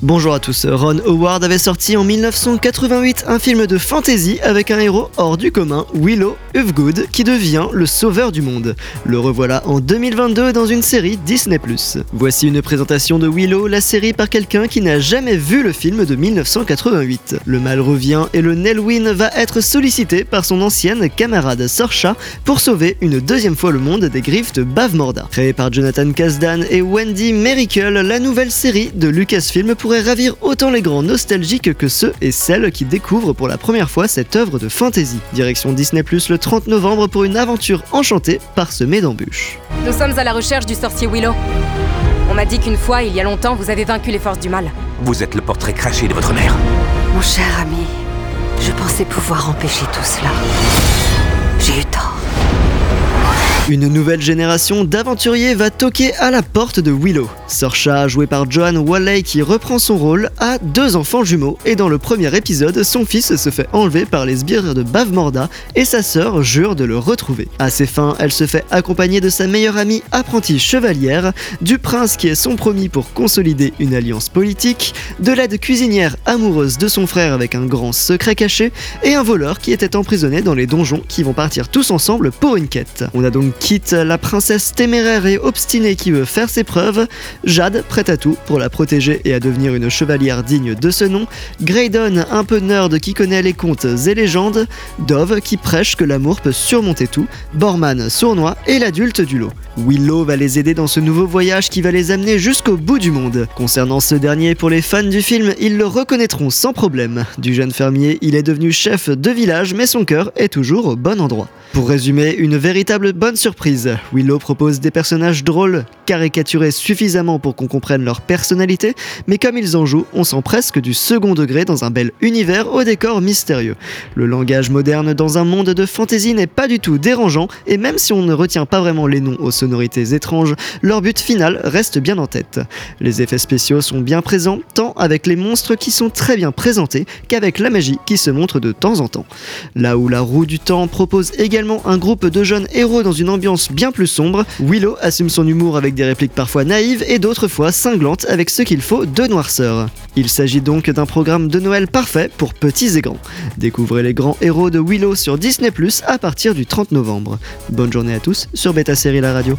Bonjour à tous, Ron Howard avait sorti en 1988 un film de fantasy avec un héros hors du commun, Willow Ufgood, qui devient le sauveur du monde. Le revoilà en 2022 dans une série Disney+. Voici une présentation de Willow, la série par quelqu'un qui n'a jamais vu le film de 1988. Le mal revient et le Nelwyn va être sollicité par son ancienne camarade Sorcha pour sauver une deuxième fois le monde des griffes de Bavmorda. Créée par Jonathan Kasdan et Wendy Mericle, la nouvelle série de Lucasfilm pour pourrait ravir autant les grands nostalgiques que ceux et celles qui découvrent pour la première fois cette œuvre de fantasy. Direction Disney Plus le 30 novembre pour une aventure enchantée parsemée d'embûches. Nous sommes à la recherche du sorcier Willow. On m'a dit qu'une fois, il y a longtemps, vous avez vaincu les forces du mal. Vous êtes le portrait craché de votre mère. Mon cher ami, je pensais pouvoir empêcher tout cela. J'ai eu tort. Une nouvelle génération d'aventuriers va toquer à la porte de Willow. Sorcha, joué par Joan Walley qui reprend son rôle, a deux enfants jumeaux et dans le premier épisode, son fils se fait enlever par les sbires de Bavmorda et sa sœur jure de le retrouver. À ses fins, elle se fait accompagner de sa meilleure amie apprentie chevalière, du prince qui est son promis pour consolider une alliance politique, de l'aide cuisinière amoureuse de son frère avec un grand secret caché et un voleur qui était emprisonné dans les donjons qui vont partir tous ensemble pour une quête. On a donc quitte la princesse téméraire et obstinée qui veut faire ses preuves, Jade prête à tout pour la protéger et à devenir une chevalière digne de ce nom, Graydon un peu nerd qui connaît les contes et légendes, Dove qui prêche que l'amour peut surmonter tout, Borman sournois et l'adulte du lot. Willow va les aider dans ce nouveau voyage qui va les amener jusqu'au bout du monde. Concernant ce dernier, pour les fans du film, ils le reconnaîtront sans problème. Du jeune fermier, il est devenu chef de village, mais son cœur est toujours au bon endroit. Pour résumer, une véritable bonne surprise. Willow propose des personnages drôles, caricaturés suffisamment pour qu'on comprenne leur personnalité, mais comme ils en jouent, on sent presque du second degré dans un bel univers au décor mystérieux. Le langage moderne dans un monde de fantasy n'est pas du tout dérangeant, et même si on ne retient pas vraiment les noms aux sonorités étranges, leur but final reste bien en tête. Les effets spéciaux sont bien présents, tant avec les monstres qui sont très bien présentés qu'avec la magie qui se montre de temps en temps. Là où la roue du temps propose également un groupe de jeunes héros dans une ambiance bien plus sombre, Willow assume son humour avec des répliques parfois naïves et d'autres fois cinglantes avec ce qu'il faut de noirceur. Il s'agit donc d'un programme de Noël parfait pour petits et grands. Découvrez les grands héros de Willow sur Disney Plus à partir du 30 novembre. Bonne journée à tous sur Beta Série La Radio.